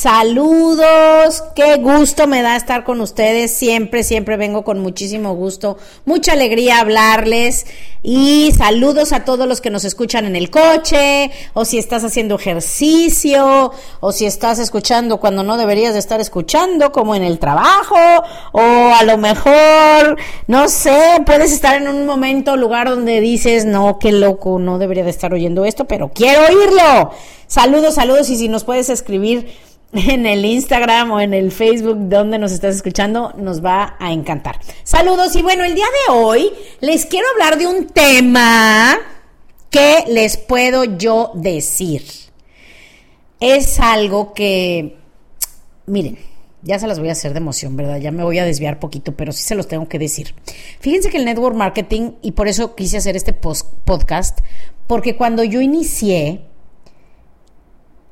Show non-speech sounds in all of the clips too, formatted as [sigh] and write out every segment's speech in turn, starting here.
Saludos, qué gusto me da estar con ustedes. Siempre, siempre vengo con muchísimo gusto, mucha alegría hablarles. Y saludos a todos los que nos escuchan en el coche, o si estás haciendo ejercicio, o si estás escuchando cuando no deberías de estar escuchando, como en el trabajo, o a lo mejor, no sé, puedes estar en un momento, lugar donde dices, no, qué loco, no debería de estar oyendo esto, pero quiero oírlo. Saludos, saludos, y si nos puedes escribir en el Instagram o en el Facebook donde nos estás escuchando, nos va a encantar. Saludos y bueno, el día de hoy les quiero hablar de un tema que les puedo yo decir. Es algo que, miren, ya se las voy a hacer de emoción, ¿verdad? Ya me voy a desviar poquito, pero sí se los tengo que decir. Fíjense que el network marketing, y por eso quise hacer este podcast, porque cuando yo inicié,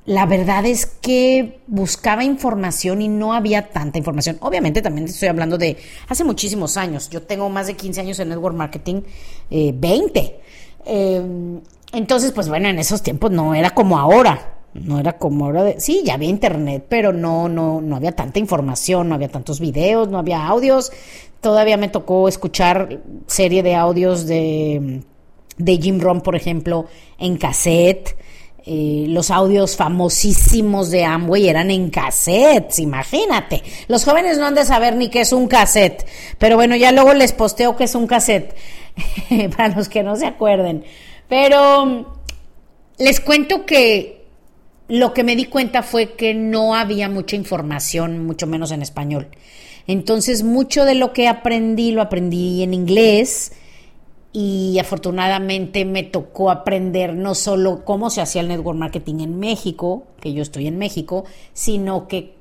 la verdad es que buscaba información y no había tanta información. Obviamente también estoy hablando de hace muchísimos años. Yo tengo más de 15 años en Network Marketing, 20. Eh, eh, entonces, pues bueno, en esos tiempos no era como ahora. No era como ahora de, sí, ya había internet, pero no, no, no había tanta información, no había tantos videos, no había audios. Todavía me tocó escuchar serie de audios de, de Jim Ron, por ejemplo, en cassette. Eh, los audios famosísimos de Amway eran en cassettes, imagínate. Los jóvenes no han de saber ni qué es un cassette, pero bueno, ya luego les posteo qué es un cassette, [laughs] para los que no se acuerden. Pero mm, les cuento que lo que me di cuenta fue que no había mucha información, mucho menos en español. Entonces, mucho de lo que aprendí lo aprendí en inglés y afortunadamente me tocó aprender no solo cómo se hacía el network marketing en México, que yo estoy en México, sino que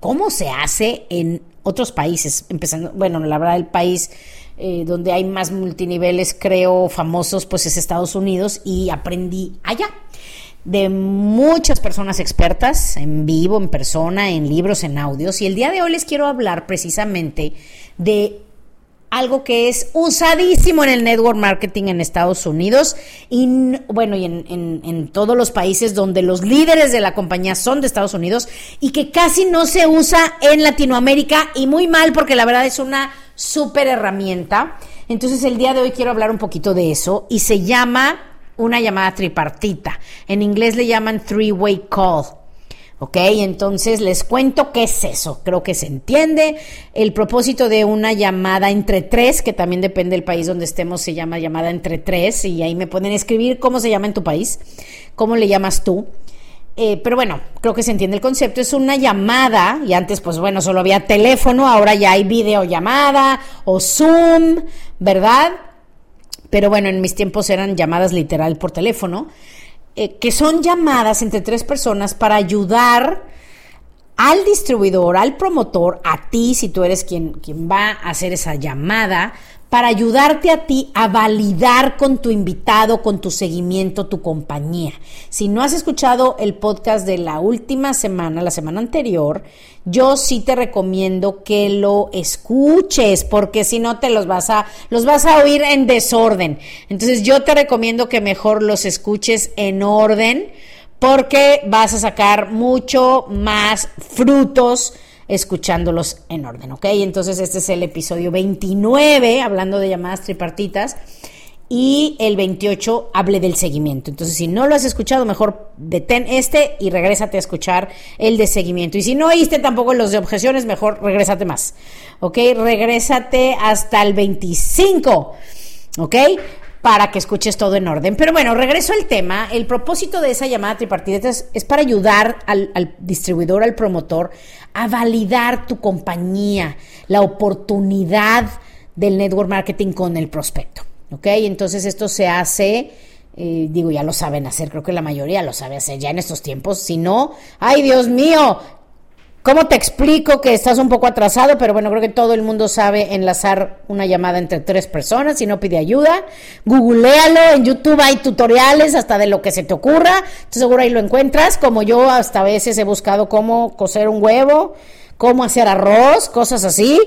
cómo se hace en otros países, empezando, bueno, la verdad el país eh, donde hay más multiniveles, creo, famosos, pues es Estados Unidos y aprendí allá de muchas personas expertas, en vivo, en persona, en libros, en audios. Y el día de hoy les quiero hablar precisamente de algo que es usadísimo en el network marketing en Estados Unidos y bueno, y en, en, todos los países donde los líderes de la compañía son de Estados Unidos y que casi no se usa en Latinoamérica y muy mal porque la verdad es una súper herramienta. Entonces el día de hoy quiero hablar un poquito de eso y se llama una llamada tripartita. En inglés le llaman three-way call. ¿Ok? Entonces les cuento qué es eso. Creo que se entiende. El propósito de una llamada entre tres, que también depende del país donde estemos, se llama llamada entre tres. Y ahí me pueden escribir cómo se llama en tu país, cómo le llamas tú. Eh, pero bueno, creo que se entiende el concepto. Es una llamada, y antes, pues bueno, solo había teléfono, ahora ya hay videollamada o Zoom, ¿verdad? Pero bueno, en mis tiempos eran llamadas literal por teléfono. Eh, que son llamadas entre tres personas para ayudar al distribuidor, al promotor, a ti, si tú eres quien, quien va a hacer esa llamada, para ayudarte a ti a validar con tu invitado, con tu seguimiento, tu compañía. Si no has escuchado el podcast de la última semana, la semana anterior, yo sí te recomiendo que lo escuches, porque si no te los vas a, los vas a oír en desorden. Entonces yo te recomiendo que mejor los escuches en orden, porque vas a sacar mucho más frutos escuchándolos en orden, ¿ok? Entonces este es el episodio 29, hablando de llamadas tripartitas. y el 28 hable del seguimiento. Entonces, si no lo has escuchado, mejor detén este y regrésate a escuchar el de seguimiento. Y si no oíste tampoco los de objeciones, mejor regrésate más. ¿Ok? Regrésate hasta el 25. ¿Ok? Para que escuches todo en orden. Pero bueno, regreso al tema. El propósito de esa llamada tripartita es, para ayudar al, al distribuidor, al promotor, a validar tu compañía, la oportunidad del network marketing con el prospecto. ¿ok? Entonces esto se hace, eh, digo, ya lo saben hacer, creo que la mayoría lo sabe hacer ya en estos tiempos, si no, ay Dios mío, ¿cómo te explico que estás un poco atrasado? Pero bueno, creo que todo el mundo sabe enlazar una llamada entre tres personas si no pide ayuda, googlealo, en YouTube hay tutoriales hasta de lo que se te ocurra, seguro ahí lo encuentras, como yo hasta a veces he buscado cómo coser un huevo, cómo hacer arroz, cosas así,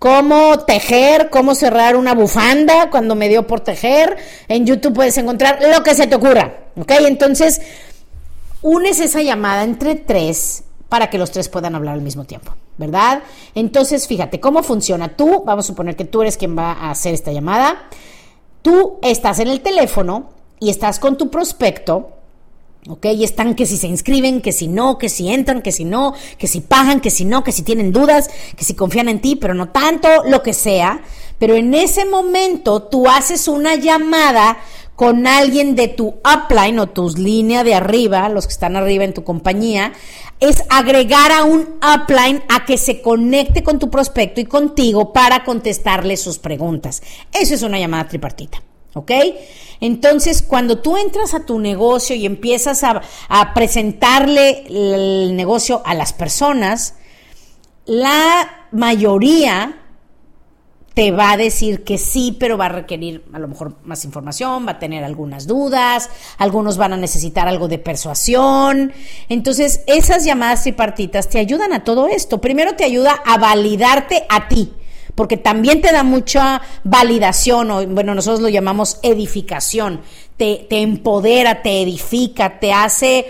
cómo tejer, cómo cerrar una bufanda cuando me dio por tejer. En YouTube puedes encontrar lo que se te ocurra, ¿ok? Entonces, unes esa llamada entre tres para que los tres puedan hablar al mismo tiempo, ¿verdad? Entonces, fíjate cómo funciona. Tú, vamos a suponer que tú eres quien va a hacer esta llamada. Tú estás en el teléfono y estás con tu prospecto ¿ok? Y están que si se inscriben, que si no, que si entran, que si no, que si pagan, que si no, que si tienen dudas, que si confían en ti, pero no tanto, lo que sea. Pero en ese momento tú haces una llamada con alguien de tu upline o tus líneas de arriba, los que están arriba en tu compañía, es agregar a un upline a que se conecte con tu prospecto y contigo para contestarle sus preguntas. Eso es una llamada tripartita. ¿Ok? Entonces, cuando tú entras a tu negocio y empiezas a, presentarle el negocio a las personas, la mayoría te va a decir que sí, pero va a requerir a lo mejor más información, va a tener algunas dudas, algunos van a necesitar algo de persuasión. Entonces, esas llamadas tripartitas te ayudan a todo esto. Primero te ayuda a validarte a ti porque también te da mucha validación, o bueno, nosotros lo llamamos edificación, te, empodera, te edifica, te hace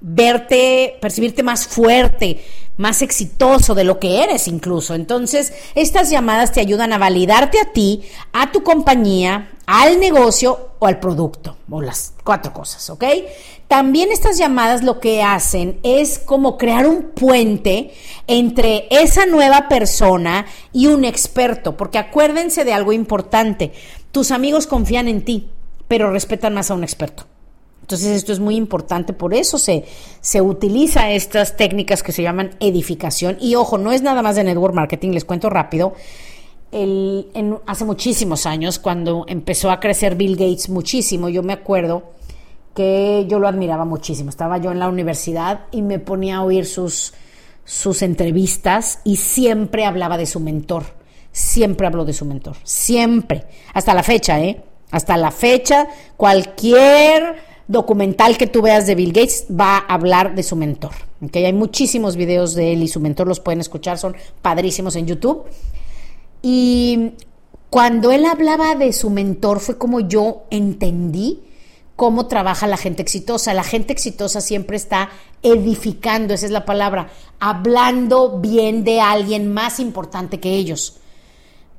verte, percibirte más fuerte, más exitoso de lo que eres incluso. Entonces, estas llamadas te ayudan a validarte a ti, a tu compañía, al negocio o al producto, o las cuatro cosas, ¿ok? También estas llamadas lo que hacen es como crear un puente entre esa nueva persona y un experto, porque acuérdense de algo importante, tus amigos confían en ti, pero respetan más a un experto. Entonces esto es muy importante, por eso se, se utiliza estas técnicas que se llaman edificación. Y ojo, no es nada más de network marketing, les cuento rápido. Hace muchísimos años, cuando empezó a crecer Bill Gates muchísimo, yo me acuerdo que yo lo admiraba muchísimo. Estaba yo en la universidad y me ponía a oír sus, sus entrevistas y siempre hablaba de su mentor. Siempre habló de su mentor. Siempre. Hasta la fecha, ¿eh? Hasta la fecha, cualquier documental que tú veas de Bill Gates va a hablar de su mentor. ¿okay? Hay muchísimos videos de él y su mentor, los pueden escuchar, son padrísimos en YouTube. Y cuando él hablaba de su mentor fue como yo entendí cómo trabaja la gente exitosa. La gente exitosa siempre está edificando, esa es la palabra, hablando bien de alguien más importante que ellos.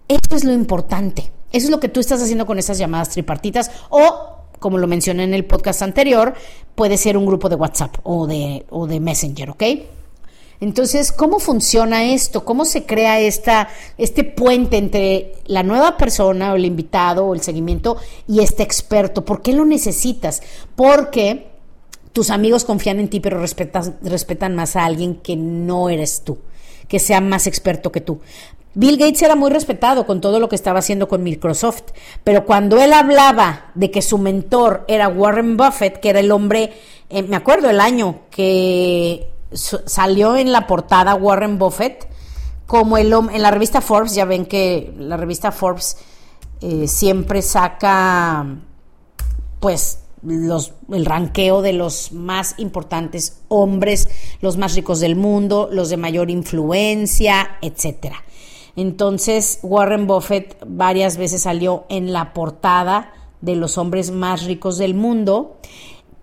Eso es lo importante. Eso es lo que tú estás haciendo con esas llamadas tripartitas o, como lo mencioné en el podcast anterior, puede ser un grupo de WhatsApp o de, o de Messenger, ¿ok? Entonces, ¿cómo funciona esto? ¿Cómo se crea esta, este puente entre la nueva persona o el invitado o el seguimiento y este experto? ¿Por qué lo necesitas? Porque tus amigos confían en ti, pero respetan más a alguien que no eres tú, que sea más experto que tú. Bill Gates era muy respetado con todo lo que estaba haciendo con Microsoft, pero cuando él hablaba de que su mentor era Warren Buffett, que era el hombre, eh, me acuerdo el año que salió en la portada Warren Buffett como el en la revista Forbes, ya ven que la revista Forbes eh, siempre saca pues los, el ranqueo de los más importantes hombres, los más ricos del mundo, los de mayor influencia, etcétera. Entonces, Warren Buffett varias veces salió en la portada de los hombres más ricos del mundo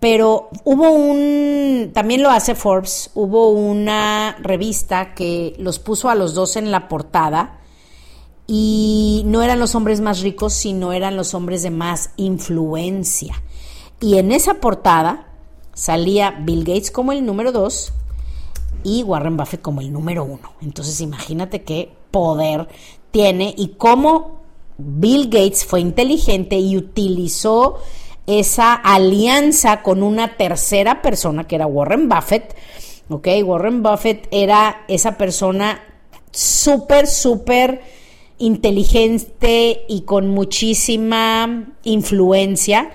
pero hubo un, también lo hace Forbes, hubo una revista que los puso a los dos en la portada y no eran los hombres más ricos, sino eran los hombres de más influencia. Y en esa portada salía Bill Gates como el número dos y Warren Buffett como el número uno. Entonces imagínate qué poder tiene y cómo Bill Gates fue inteligente y utilizó esa alianza con una tercera persona que era Warren Buffett. Ok, Warren Buffett era esa persona súper, súper inteligente y con muchísima influencia.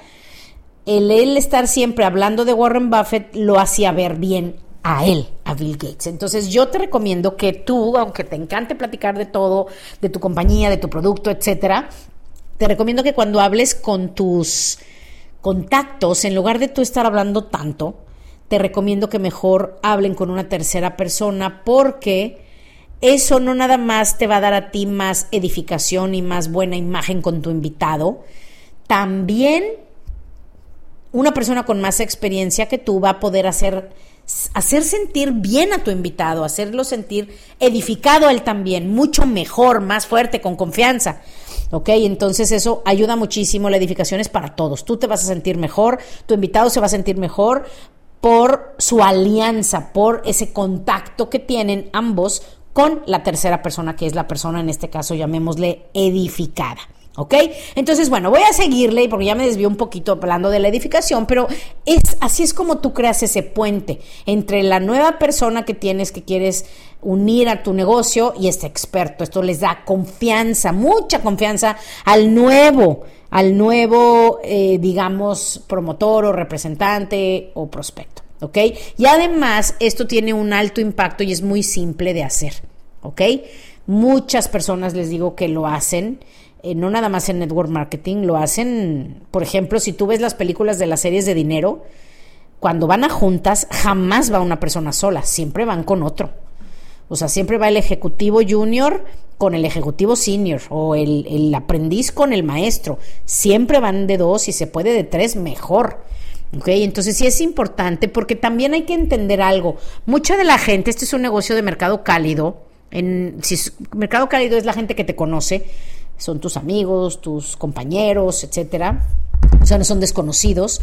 El él estar siempre hablando de Warren Buffett lo hacía ver bien a él, a Bill Gates. Entonces yo te recomiendo que tú, aunque te encante platicar de todo, de tu compañía, de tu producto, etcétera, te recomiendo que cuando hables con tus contactos, en lugar de tú estar hablando tanto, te recomiendo que mejor hablen con una tercera persona porque eso no nada más te va a dar a ti más edificación y más buena imagen con tu invitado, también una persona con más experiencia que tú va a poder hacer hacer sentir bien a tu invitado, hacerlo sentir edificado él también, mucho mejor, más fuerte, con confianza. ¿Ok? Entonces eso ayuda muchísimo, la edificación es para todos. Tú te vas a sentir mejor, tu invitado se va a sentir mejor por su alianza, por ese contacto que tienen ambos con la tercera persona, que es la persona, en este caso, llamémosle edificada. ¿Ok? Entonces, bueno, voy a seguirle porque ya me desvió un poquito hablando de la edificación, pero es así es como tú creas ese puente entre la nueva persona que tienes que quieres unir a tu negocio y este experto. Esto les da confianza, mucha confianza al nuevo, al nuevo, eh, digamos, promotor o representante o prospecto. ¿Ok? Y además, esto tiene un alto impacto y es muy simple de hacer. ¿Ok? Muchas personas les digo que lo hacen eh, no nada más en network marketing, lo hacen, por ejemplo, si tú ves las películas de las series de dinero, cuando van a juntas, jamás va una persona sola, siempre van con otro. O sea, siempre va el ejecutivo junior con el ejecutivo senior o el, el aprendiz con el maestro. Siempre van de dos y se puede de tres, mejor. ¿Ok? Entonces sí es importante porque también hay que entender algo. Mucha de la gente, este es un negocio de mercado cálido. En, si mercado cálido es la gente que te conoce, son tus amigos, tus compañeros, etcétera. O sea, no son desconocidos.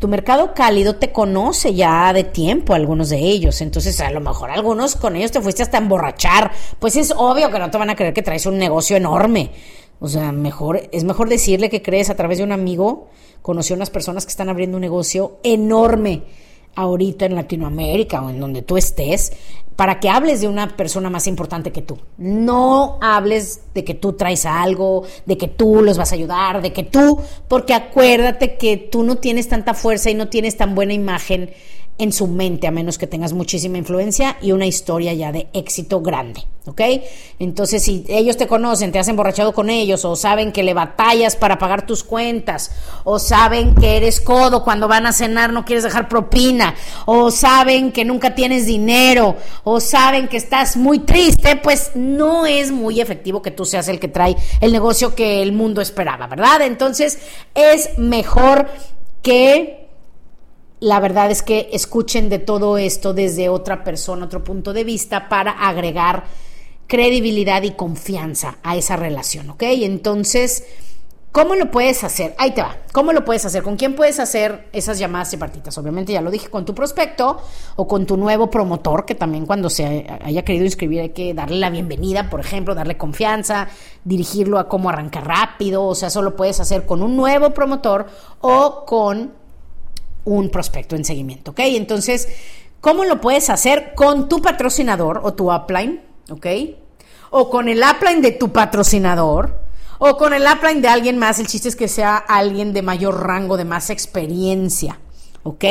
Tu mercado cálido te conoce ya de tiempo, algunos de ellos. Entonces, a lo mejor algunos con ellos te fuiste hasta emborrachar. Pues es obvio que no te van a creer que traes un negocio enorme. O sea, mejor, es mejor decirle que crees a través de un amigo. Conoció unas personas que están abriendo un negocio enorme ahorita en Latinoamérica o en donde tú estés, para que hables de una persona más importante que tú. No hables de que tú traes algo, de que tú los vas a ayudar, de que tú, porque acuérdate que tú no tienes tanta fuerza y no tienes tan buena imagen en su mente, a menos que tengas muchísima influencia y una historia ya de éxito grande, ¿ok? Entonces, si ellos te conocen, te has emborrachado con ellos, o saben que le batallas para pagar tus cuentas, o saben que eres codo cuando van a cenar, no quieres dejar propina, o saben que nunca tienes dinero, o saben que estás muy triste, pues no es muy efectivo que tú seas el que trae el negocio que el mundo esperaba, ¿verdad? Entonces, es mejor que la verdad es que escuchen de todo esto desde otra persona, otro punto de vista, para agregar credibilidad y confianza a esa relación, ¿ok? Entonces, ¿cómo lo puedes hacer? Ahí te va. ¿Cómo lo puedes hacer? ¿Con quién puedes hacer esas llamadas tripartitas? Obviamente ya lo dije, con tu prospecto o con tu nuevo promotor, que también cuando se haya querido inscribir hay que darle la bienvenida, por ejemplo, darle confianza, dirigirlo a cómo arrancar rápido, o sea, eso lo puedes hacer con un nuevo promotor o con un prospecto en seguimiento, ¿ok? Entonces, ¿cómo lo puedes hacer con tu patrocinador o tu upline, ¿ok? O con el upline de tu patrocinador o con el upline de alguien más. El chiste es que sea alguien de mayor rango, de más experiencia, ¿ok?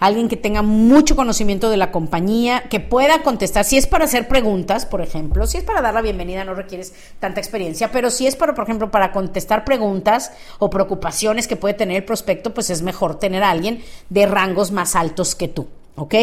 Alguien que tenga mucho conocimiento de la compañía, que pueda contestar. Si es para hacer preguntas, por ejemplo, si es para dar la bienvenida, no requieres tanta experiencia, pero si es para, por ejemplo, para contestar preguntas o preocupaciones que puede tener el prospecto, pues es mejor tener a alguien de rangos más altos que tú, ¿ok?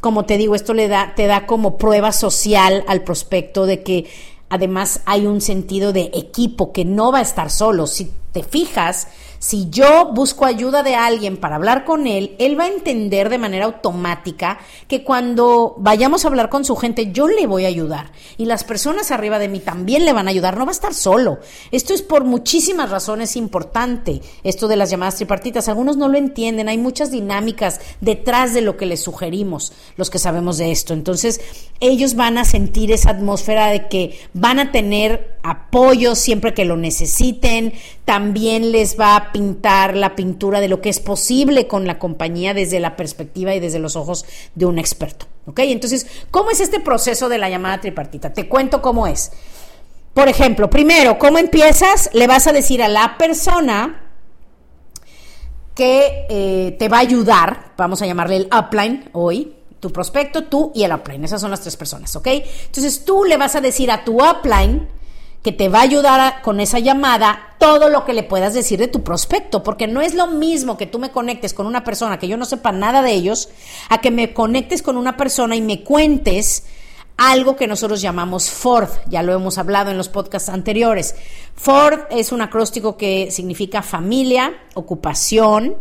Como te digo, esto le da, te da como prueba social al prospecto de que además hay un sentido de equipo que no va a estar solo. Si te fijas, Si yo busco ayuda de alguien para hablar con él, él va a entender de manera automática que cuando vayamos a hablar con su gente, yo le voy a ayudar. Y las personas arriba de mí también le van a ayudar. No va a estar solo. Esto es por muchísimas razones importante, esto de las llamadas tripartitas. Algunos no lo entienden. Hay muchas dinámicas detrás de lo que les sugerimos, los que sabemos de esto. Entonces, ellos van a sentir esa atmósfera de que van a tener apoyo siempre que lo necesiten. También les va a pintar la pintura de lo que es posible con la compañía desde la perspectiva y desde los ojos de un experto. ¿Ok? Entonces, ¿cómo es este proceso de la llamada tripartita? Te cuento cómo es. Por ejemplo, primero, ¿cómo empiezas? Le vas a decir a la persona que eh, te va a ayudar, vamos a llamarle el upline hoy, tu prospecto, tú y el upline, esas son las tres personas, ¿ok? Entonces tú le vas a decir a tu upline que te va a ayudar con esa llamada todo lo que le puedas decir de tu prospecto, porque no es lo mismo que tú me conectes con una persona que yo no sepa nada de ellos, a que me conectes con una persona y me cuentes algo que nosotros llamamos Ford, ya lo hemos hablado en los podcasts anteriores. Ford es un acróstico que significa familia, ocupación,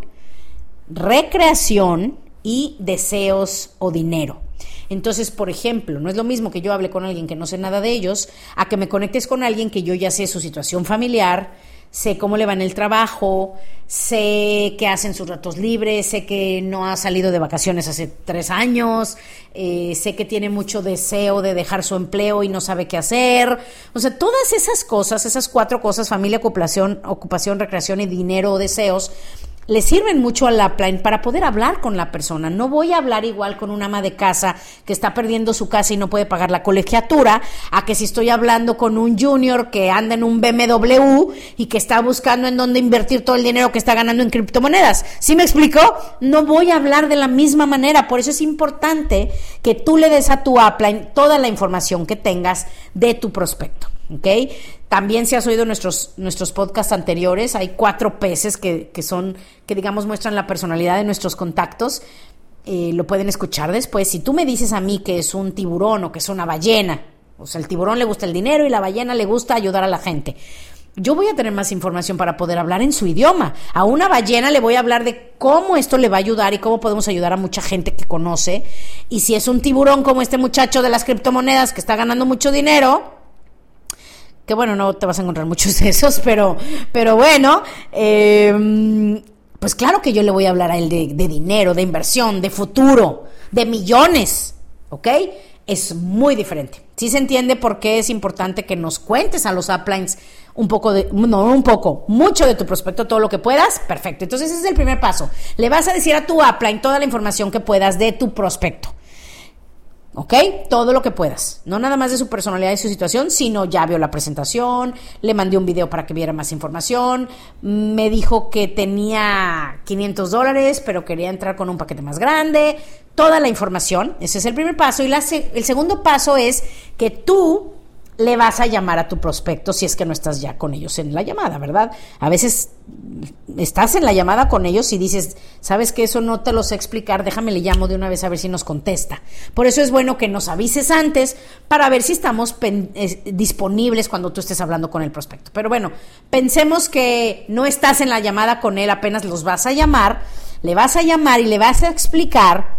recreación y deseos o dinero. Entonces, por ejemplo, no es lo mismo que yo hable con alguien que no sé nada de ellos, a que me conectes con alguien que yo ya sé su situación familiar, sé cómo le va en el trabajo, sé qué hacen sus ratos libres, sé que no ha salido de vacaciones hace tres años, eh, sé que tiene mucho deseo de dejar su empleo y no sabe qué hacer. O sea, todas esas cosas, esas cuatro cosas, familia, ocupación, ocupación recreación y dinero o deseos, le sirven mucho a la plan para poder hablar con la persona. No voy a hablar igual con un ama de casa que está perdiendo su casa y no puede pagar la colegiatura, a que si estoy hablando con un junior que anda en un BMW y que está buscando en dónde invertir todo el dinero que está ganando en criptomonedas. ¿Sí me explico? No voy a hablar de la misma manera. Por eso es importante que tú le des a tu upline toda la información que tengas de tu prospecto. ¿ok? También si has oído nuestros, nuestros podcasts anteriores, hay cuatro peces que, que son, que digamos muestran la personalidad de nuestros contactos. Eh, lo pueden escuchar después. Si tú me dices a mí que es un tiburón o que es una ballena, o sea, el tiburón le gusta el dinero y la ballena le gusta ayudar a la gente. Yo voy a tener más información para poder hablar en su idioma. A una ballena le voy a hablar de cómo esto le va a ayudar y cómo podemos ayudar a mucha gente que conoce. Y si es un tiburón como este muchacho de las criptomonedas que está ganando mucho dinero, que bueno, no te vas a encontrar muchos de esos, pero, pero bueno, em, pues claro que yo le voy a hablar a él de, dinero, de inversión, de futuro, de millones, ¿ok? Es muy diferente. Sí se entiende por qué es importante que nos cuentes a los uplines un poco de, no un poco, mucho de tu prospecto, todo lo que puedas, perfecto. Entonces ese es el primer paso. Le vas a decir a tu upline toda la información que puedas de tu prospecto. ¿Ok? Todo lo que puedas. No nada más de su personalidad y su situación, sino ya vio la presentación, le mandé un video para que viera más información, me dijo que tenía 500 dólares, pero quería entrar con un paquete más grande. Toda la información, ese es el primer paso. Y el segundo paso es que tú le vas a llamar a tu prospecto si es que no estás ya con ellos en la llamada, ¿verdad? A veces estás en la llamada con ellos y dices, sabes que eso no te lo sé explicar, déjame le llamo de una vez a ver si nos contesta. Por eso es bueno que nos avises antes para ver si estamos disponibles cuando tú estés hablando con el prospecto. Pero bueno, pensemos que no estás en la llamada con él, apenas los vas a llamar, le vas a llamar y le vas a explicar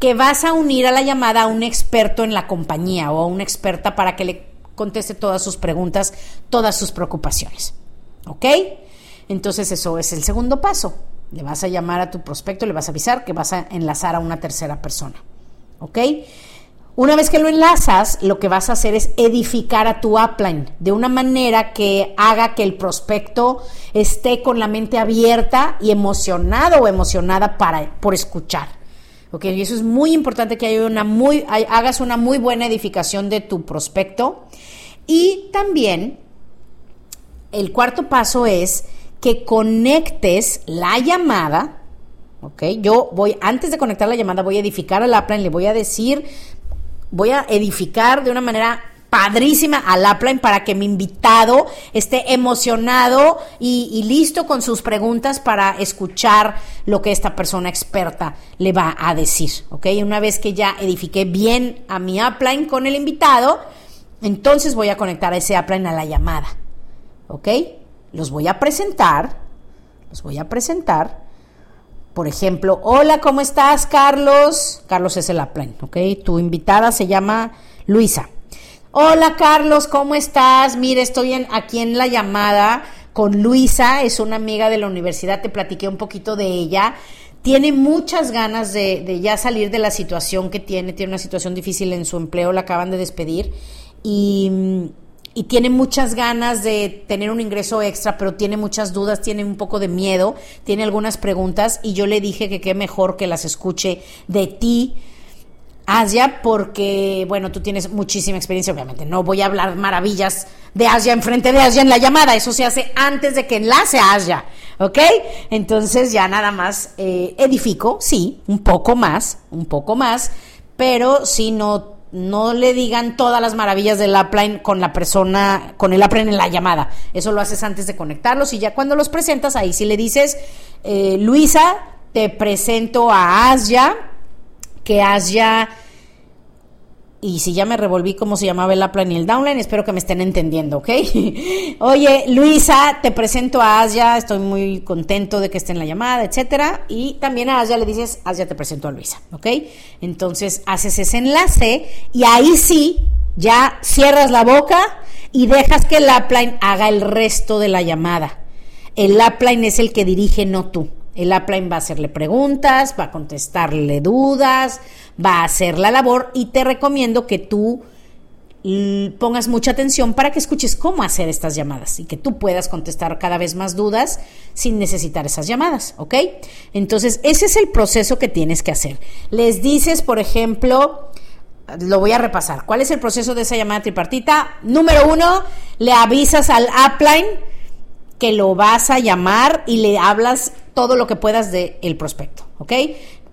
que vas a unir a la llamada a un experto en la compañía o a una experta para que le conteste todas sus preguntas, todas sus preocupaciones. ¿Ok? Entonces eso es el segundo paso. Le vas a llamar a tu prospecto, le vas a avisar que vas a enlazar a una tercera persona. ¿Ok? Una vez que lo enlazas, lo que vas a hacer es edificar a tu upline de una manera que haga que el prospecto esté con la mente abierta y emocionado o emocionada para, por escuchar. ¿Ok? Y eso es muy importante que haya una muy, hagas una muy buena edificación de tu prospecto. Y también el cuarto paso es que conectes la llamada, ¿ok? Yo voy, antes de conectar la llamada, voy a edificar al upline, le voy a decir, voy a edificar de una manera padrísima al upline para que mi invitado esté emocionado y, listo con sus preguntas para escuchar lo que esta persona experta le va a decir, ¿ok? Una vez que ya edifiqué bien a mi upline con el invitado, entonces voy a conectar a ese upline a la llamada, ¿ok? Los voy a presentar, los voy a presentar. Por ejemplo, hola, ¿cómo estás, Carlos? Carlos es el upline, ¿ok? Tu invitada se llama Luisa. Hola, Carlos, ¿cómo estás? Mire, estoy aquí en la llamada con Luisa, es una amiga de la universidad, te platiqué un poquito de ella. Tiene muchas ganas de, de ya salir de la situación que tiene, tiene una situación difícil en su empleo, la acaban de despedir y y tiene muchas ganas de tener un ingreso extra, pero tiene muchas dudas, tiene un poco de miedo, tiene algunas preguntas y yo le dije que qué mejor que las escuche de ti, Asia, porque, bueno, tú tienes muchísima experiencia, obviamente. No voy a hablar maravillas de Asia enfrente de Asia en la llamada, eso se hace antes de que enlace a Asia, ¿ok? Entonces ya nada más eh, edifico, sí, un poco más, un poco más, pero si no no le digan todas las maravillas del upline con la persona, con el upline en la llamada. Eso lo haces antes de conectarlos y ya cuando los presentas, ahí sí le dices, eh, Luisa, te presento a Asia, que Asia y si ya me revolví cómo se llamaba el upline y el downline, espero que me estén entendiendo, ¿ok? [laughs] Oye, Luisa, te presento a Asia, estoy muy contento de que esté en la llamada, etcétera. Y también a Asia le dices, Asia te presento a Luisa, ¿ok? Entonces haces ese enlace y ahí sí, ya cierras la boca y dejas que el upline haga el resto de la llamada. El upline es el que dirige, no tú. El upline va a hacerle preguntas, va a contestarle dudas, va a hacer la labor y te recomiendo que tú pongas mucha atención para que escuches cómo hacer estas llamadas y que tú puedas contestar cada vez más dudas sin necesitar esas llamadas, ¿ok? Entonces, ese es el proceso que tienes que hacer. Les dices, por ejemplo, lo voy a repasar. ¿Cuál es el proceso de esa llamada tripartita? Número uno, le avisas al upline que lo vas a llamar y le hablas todo lo que puedas del el prospecto, ¿ok?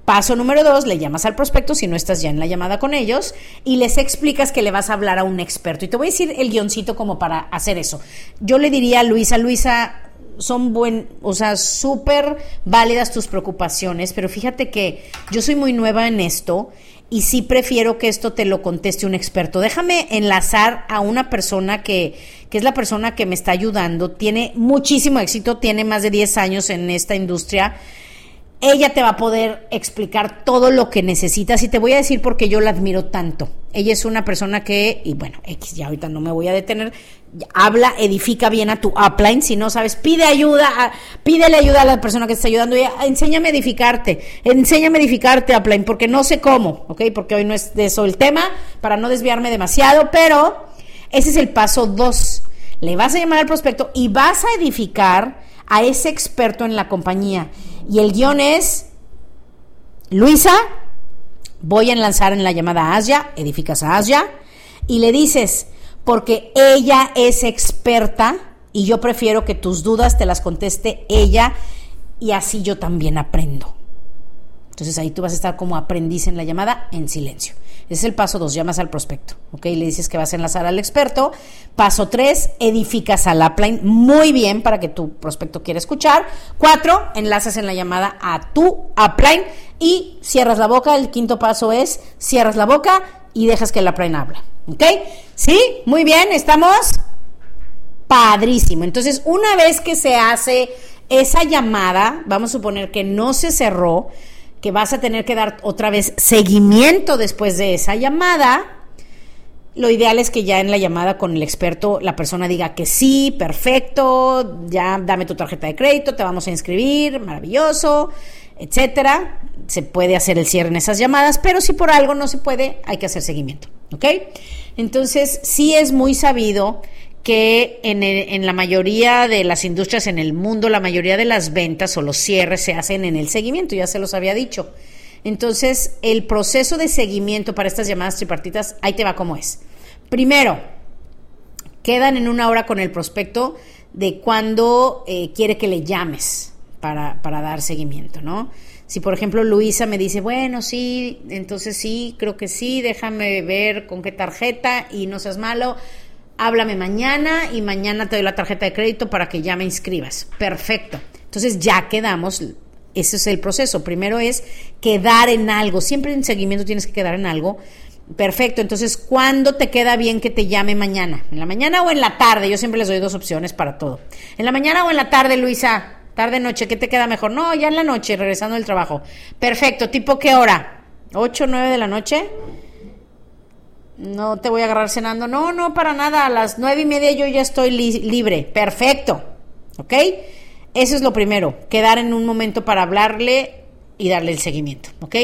Paso número dos, le llamas al prospecto si no estás ya en la llamada con ellos y les explicas que le vas a hablar a un experto. Y te voy a decir el guioncito como para hacer eso. Yo le diría a Luisa, Luisa, son buen, o sea, súper válidas tus preocupaciones, pero fíjate que yo soy muy nueva en esto y sí prefiero que esto te lo conteste un experto. Déjame enlazar a una persona que, que es la persona que me está ayudando, tiene muchísimo éxito, tiene más de 10 años en esta industria ella te va a poder explicar todo lo que necesitas y te voy a decir por qué yo la admiro tanto. Ella es una persona que, y bueno, X, ya ahorita no me voy a detener, habla, edifica bien a tu upline, si no sabes, pide ayuda, pídele ayuda a la persona que te está ayudando y enséñame a edificarte, enséñame a edificarte upline, porque no sé cómo, ¿ok? Porque hoy no es de eso el tema, para no desviarme demasiado, pero ese es el paso dos. Le vas a llamar al prospecto y vas a edificar a ese experto en la compañía y el guion es, Luisa, voy a lanzar en la llamada Asia, edificas a Asia, y le dices, porque ella es experta y yo prefiero que tus dudas te las conteste ella y así yo también aprendo. Entonces ahí tú vas a estar como aprendiz en la llamada en silencio. Ese es el paso dos, llamas al prospecto, ¿ok? Le dices que vas a enlazar al experto. Paso tres, edificas al upline muy bien para que tu prospecto quiera escuchar. Cuatro, enlazas en la llamada a tu upline y cierras la boca. El quinto paso es cierras la boca y dejas que el upline hable, ¿ok? ¿Sí? Muy bien, ¿estamos? Padrísimo. Entonces, una vez que se hace esa llamada, vamos a suponer que no se cerró, que vas a tener que dar otra vez seguimiento después de esa llamada. Lo ideal es que ya en la llamada con el experto la persona diga que sí, perfecto, ya dame tu tarjeta de crédito, te vamos a inscribir, maravilloso, etcétera. Se puede hacer el cierre en esas llamadas, pero si por algo no se puede, hay que hacer seguimiento, ¿ok? Entonces, sí es muy sabido que en, en, la mayoría de las industrias en el mundo, la mayoría de las ventas o los cierres se hacen en el seguimiento, ya se los había dicho. Entonces, el proceso de seguimiento para estas llamadas tripartitas, ahí te va como es. Primero, quedan en una hora con el prospecto de cuando eh, quiere que le llames para, para dar seguimiento, ¿no? Si, por ejemplo, Luisa me dice, bueno, sí, entonces sí, creo que sí, déjame ver con qué tarjeta y no seas malo, háblame mañana y mañana te doy la tarjeta de crédito para que ya me inscribas. Perfecto. Entonces ya quedamos, ese es el proceso. Primero es quedar en algo. Siempre en seguimiento tienes que quedar en algo. Perfecto. Entonces, ¿cuándo te queda bien que te llame mañana? ¿En la mañana o en la tarde? Yo siempre les doy dos opciones para todo. ¿En la mañana o en la tarde, Luisa? tarde, noche, ¿qué te queda mejor? No, ya en la noche, regresando del trabajo. Perfecto, ¿tipo qué hora? ¿8, 9 de la noche? No te voy a agarrar cenando. No, no, para nada. A las nueve y media yo ya estoy libre. Perfecto. ¿Ok? Eso es lo primero. Quedar en un momento para hablarle y darle el seguimiento. ¿Ok?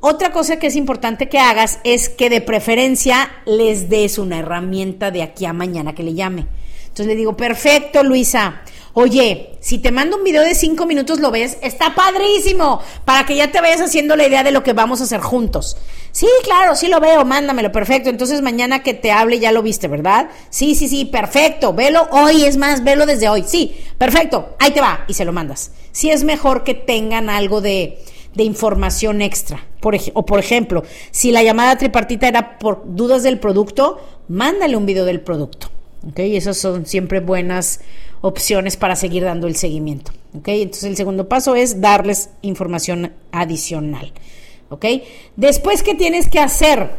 Otra cosa que es importante que hagas es que de preferencia les des una herramienta de aquí a mañana que le llame. Entonces le digo, perfecto, Luisa. Oye, si te mando un video de cinco minutos, lo ves, está padrísimo, para que ya te vayas haciendo la idea de lo que vamos a hacer juntos. Sí, claro, sí lo veo, mándamelo, perfecto. Entonces mañana que te hable ya lo viste, ¿verdad? Sí, sí, sí, perfecto, velo hoy, es más, velo desde hoy. Sí, perfecto, ahí te va y se lo mandas. Sí es mejor que tengan algo de, de información extra. O por ejemplo, si la llamada tripartita era por dudas del producto, mándale un video del producto. ¿Ok? Esas son siempre buenas opciones para seguir dando el seguimiento. ¿Ok? Entonces el segundo paso es darles información adicional. ¿Ok? Después, ¿qué tienes que hacer?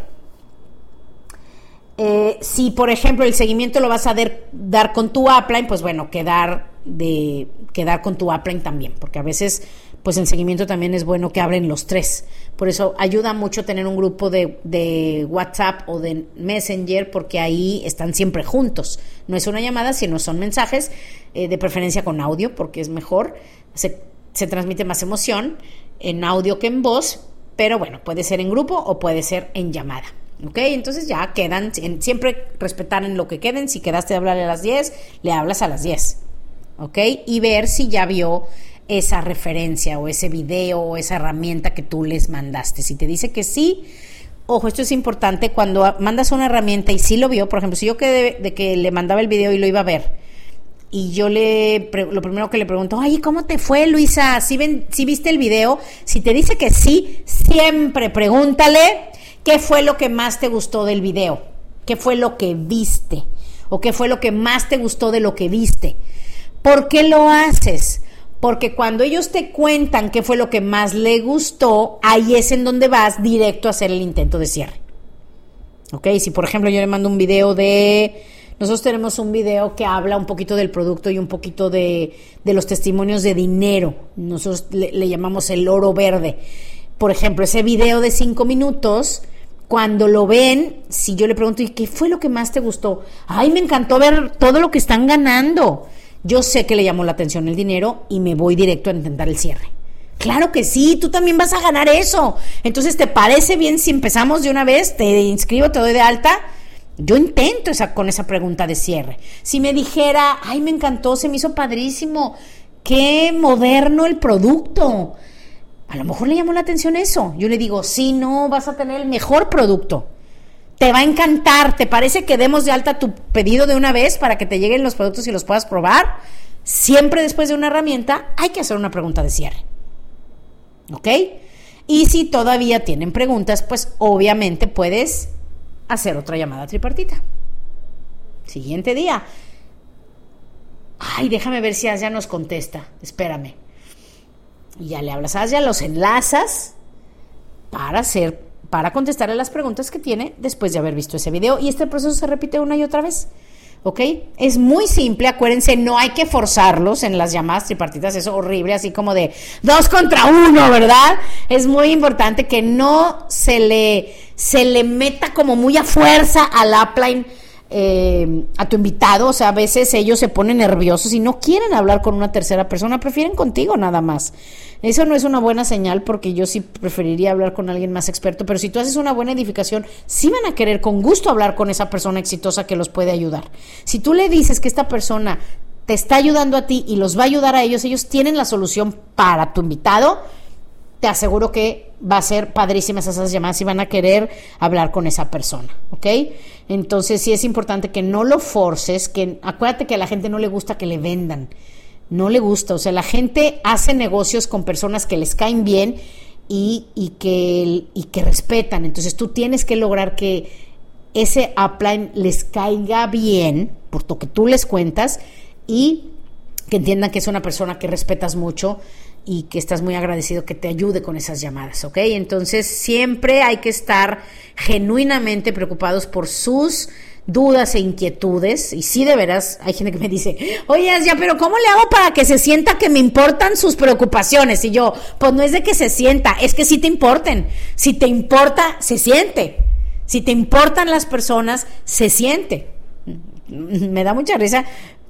Eh, si, por ejemplo, el seguimiento lo vas a dar, con tu upline, pues bueno, quedar, de, quedar con tu upline también, porque a veces pues en seguimiento también es bueno que hablen los tres. Por eso ayuda mucho tener un grupo de, WhatsApp o de Messenger porque ahí están siempre juntos. No es una llamada, sino son mensajes, eh, de preferencia con audio porque es mejor, se, transmite más emoción en audio que en voz, pero bueno, puede ser en grupo o puede ser en llamada. ¿Ok? Entonces ya quedan, siempre respetar en lo que queden. Si quedaste de hablarle a las 10, le hablas a las 10. ¿Ok? Y ver si ya vio esa referencia o ese video o esa herramienta que tú les mandaste. Si te dice que sí, ojo, esto es importante, cuando mandas una herramienta y sí lo vio, por ejemplo, si yo quedé de que le mandaba el video y lo iba a ver, y yo le, lo primero que le pregunto, ay, ¿cómo te fue, Luisa? ¿Si, ven, viste el video? Si te dice que sí, siempre pregúntale qué fue lo que más te gustó del video, qué fue lo que viste, o qué fue lo que más te gustó de lo que viste. ¿Por qué lo haces? Porque cuando ellos te cuentan qué fue lo que más le gustó, ahí es en donde vas directo a hacer el intento de cierre. ¿Ok? Si por ejemplo yo le mando un video de... Nosotros tenemos un video que habla un poquito del producto y un poquito de, los testimonios de dinero. Nosotros le, llamamos el oro verde. Por ejemplo, ese video de cinco minutos, cuando lo ven, si yo le pregunto, ¿y qué fue lo que más te gustó? Ay, me encantó ver todo lo que están ganando. Yo sé que le llamó la atención el dinero y me voy directo a intentar el cierre. Claro que sí, tú también vas a ganar eso. Entonces, ¿te parece bien si empezamos de una vez? Te inscribo, te doy de alta. Yo intento esa, con esa pregunta de cierre. Si me dijera, ay, me encantó, se me hizo padrísimo, qué moderno el producto. A lo mejor le llamó la atención eso. Yo le digo, sí, no, vas a tener el mejor producto te va a encantar. ¿Te parece que demos de alta tu pedido de una vez para que te lleguen los productos y los puedas probar? Siempre después de una herramienta hay que hacer una pregunta de cierre. ¿Ok? Y si todavía tienen preguntas, pues obviamente puedes hacer otra llamada tripartita. Siguiente día. Ay, déjame ver si Asia nos contesta. Espérame. Y ya le hablas a Asia, los enlazas para hacer para contestarle las preguntas que tiene después de haber visto ese video. Y este proceso se repite una y otra vez. ¿Ok? Es muy simple, acuérdense, no hay que forzarlos en las llamadas tripartitas, es horrible, así como de dos contra uno, ¿verdad? Es muy importante que no se le, se le meta como muy a fuerza al upline eh, a tu invitado, o sea, a veces ellos se ponen nerviosos y no quieren hablar con una tercera persona, prefieren contigo nada más. Eso no es una buena señal porque yo sí preferiría hablar con alguien más experto, pero si tú haces una buena edificación, sí van a querer con gusto hablar con esa persona exitosa que los puede ayudar. Si tú le dices que esta persona te está ayudando a ti y los va a ayudar a ellos, ellos tienen la solución para tu invitado, te aseguro que va a ser padrísimas esas llamadas y van a querer hablar con esa persona, ¿ok? Entonces sí es importante que no lo forces, que acuérdate que a la gente no le gusta que le vendan no le gusta. O sea, la gente hace negocios con personas que les caen bien y, que, y que respetan. Entonces tú tienes que lograr que ese upline les caiga bien por lo que tú les cuentas y que entiendan que es una persona que respetas mucho y que estás muy agradecido que te ayude con esas llamadas, ¿ok? Entonces siempre hay que estar genuinamente preocupados por sus dudas e inquietudes, y sí de veras, hay gente que me dice, oye, ya, pero ¿cómo le hago para que se sienta que me importan sus preocupaciones? Y yo, pues no es de que se sienta, es que sí te importen. Si te importa, se siente. Si te importan las personas, se siente. Me da mucha risa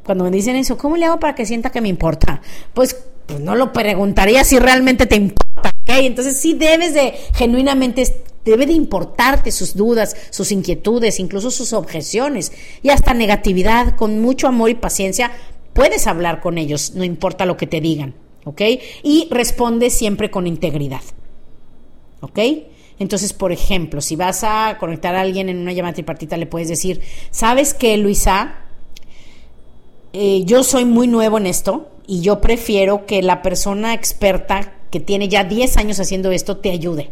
cuando me dicen eso, ¿cómo le hago para que sienta que me importa? Pues, pues no lo preguntaría si realmente te importa, ¿ok? Entonces sí debes de genuinamente debe de importarte sus dudas, sus inquietudes, incluso sus objeciones y hasta negatividad, con mucho amor y paciencia, puedes hablar con ellos, no importa lo que te digan, ¿ok? Y responde siempre con integridad, ¿ok? Entonces, por ejemplo, si vas a conectar a alguien en una llamada tripartita, le puedes decir, ¿sabes qué, Luisa? Eh, yo soy muy nuevo en esto y yo prefiero que la persona experta que tiene ya 10 años haciendo esto te ayude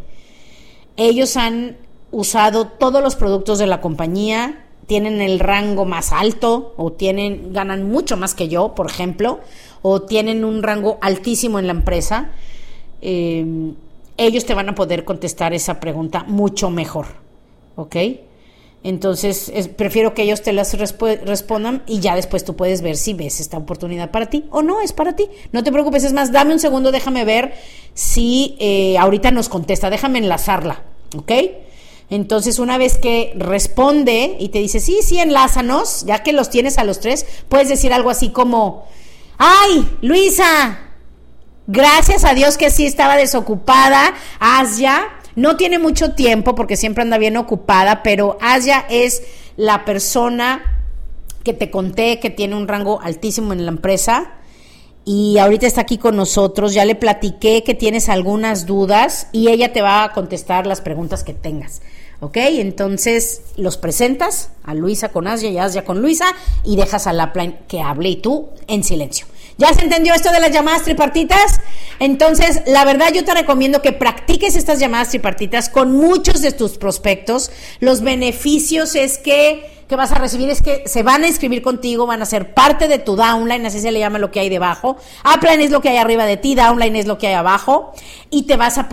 ellos han usado todos los productos de la compañía, tienen el rango más alto o tienen ganan mucho más que yo, por ejemplo, o tienen un rango altísimo en la empresa. Eh, ellos te van a poder contestar esa pregunta mucho mejor, ¿ok? Entonces, prefiero que ellos te las respondan y ya después tú puedes ver si ves esta oportunidad para ti o no es para ti. No te preocupes, es más, dame un segundo, déjame ver si eh, ahorita nos contesta, déjame enlazarla, ¿ok? Entonces, una vez que responde y te dice, sí, sí, enlázanos, ya que los tienes a los tres, puedes decir algo así como, ay, Luisa, gracias a Dios que sí estaba desocupada, haz ya no tiene mucho tiempo porque siempre anda bien ocupada, pero Asia es la persona que te conté que tiene un rango altísimo en la empresa y ahorita está aquí con nosotros. Ya le platiqué que tienes algunas dudas y ella te va a contestar las preguntas que tengas. ¿Ok? Entonces los presentas a Luisa con Asia y Asia con Luisa y dejas a la plan que hable y tú en silencio. ¿Ya se entendió esto de las llamadas tripartitas? Entonces, la verdad yo te recomiendo que practiques estas llamadas tripartitas con muchos de tus prospectos. Los beneficios es que que vas a recibir es que se van a inscribir contigo, van a ser parte de tu downline, así se le llama lo que hay debajo. Upline es lo que hay arriba de ti, downline es lo que hay abajo y te vas a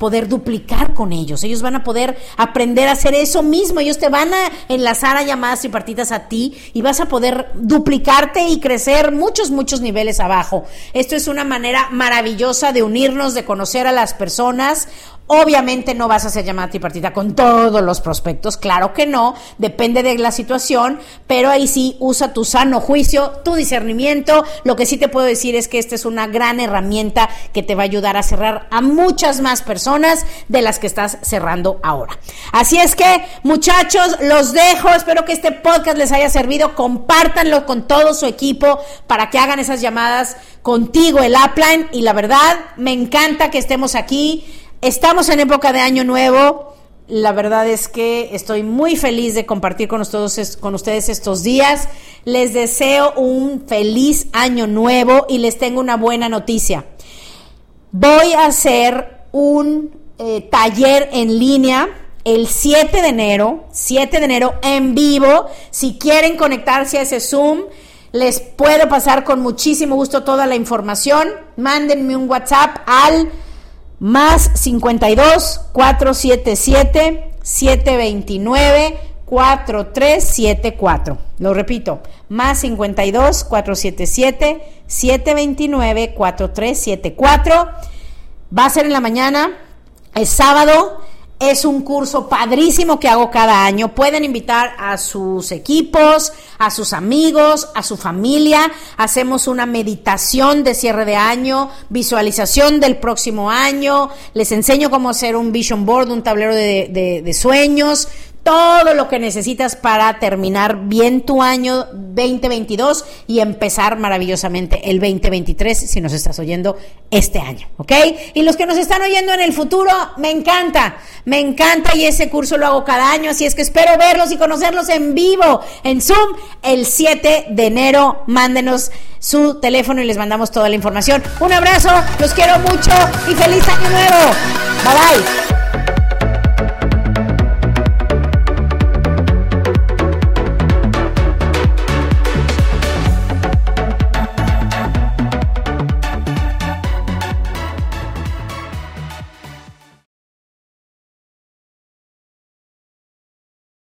poder duplicar con ellos. Ellos van a poder aprender a hacer eso mismo. Ellos te van a enlazar a llamadas tripartitas a ti y vas a poder duplicarte y crecer muchos, muchos niveles abajo. Esto es una manera maravillosa de unirnos, de conocer a las personas. Obviamente no vas a hacer llamada tripartita con todos los prospectos, claro que no, depende de la situación, pero ahí sí usa tu sano juicio, tu discernimiento. Lo que sí te puedo decir es que esta es una gran herramienta que te va a ayudar a cerrar a muchas más personas de las que estás cerrando ahora. Así es que, muchachos, los dejo. Espero que este podcast les haya servido. Compártanlo con todo su equipo para que hagan esas llamadas contigo, el upline. Y la verdad, me encanta que estemos aquí Estamos en época de año nuevo. La verdad es que estoy muy feliz de compartir con ustedes, con ustedes estos días. Les deseo un feliz año nuevo y les tengo una buena noticia. Voy a hacer un eh, taller en línea el 7 de enero, 7 de enero en vivo. Si quieren conectarse a ese Zoom, les puedo pasar con muchísimo gusto toda la información. Mándenme un WhatsApp al más 52 477 729 4374. Lo repito, más 52 477 729 4374. Va a ser en la mañana, es sábado es un curso padrísimo que hago cada año. Pueden invitar a sus equipos, a sus amigos, a su familia. Hacemos una meditación de cierre de año, visualización del próximo año. Les enseño cómo hacer un vision board, un tablero de, de sueños todo lo que necesitas para terminar bien tu año 2022 y empezar maravillosamente el 2023 si nos estás oyendo este año, ¿ok? Y los que nos están oyendo en el futuro, me encanta, me encanta y ese curso lo hago cada año, así es que espero verlos y conocerlos en vivo en Zoom el 7 de enero. Mándenos su teléfono y les mandamos toda la información. Un abrazo, los quiero mucho y feliz año nuevo. Bye bye.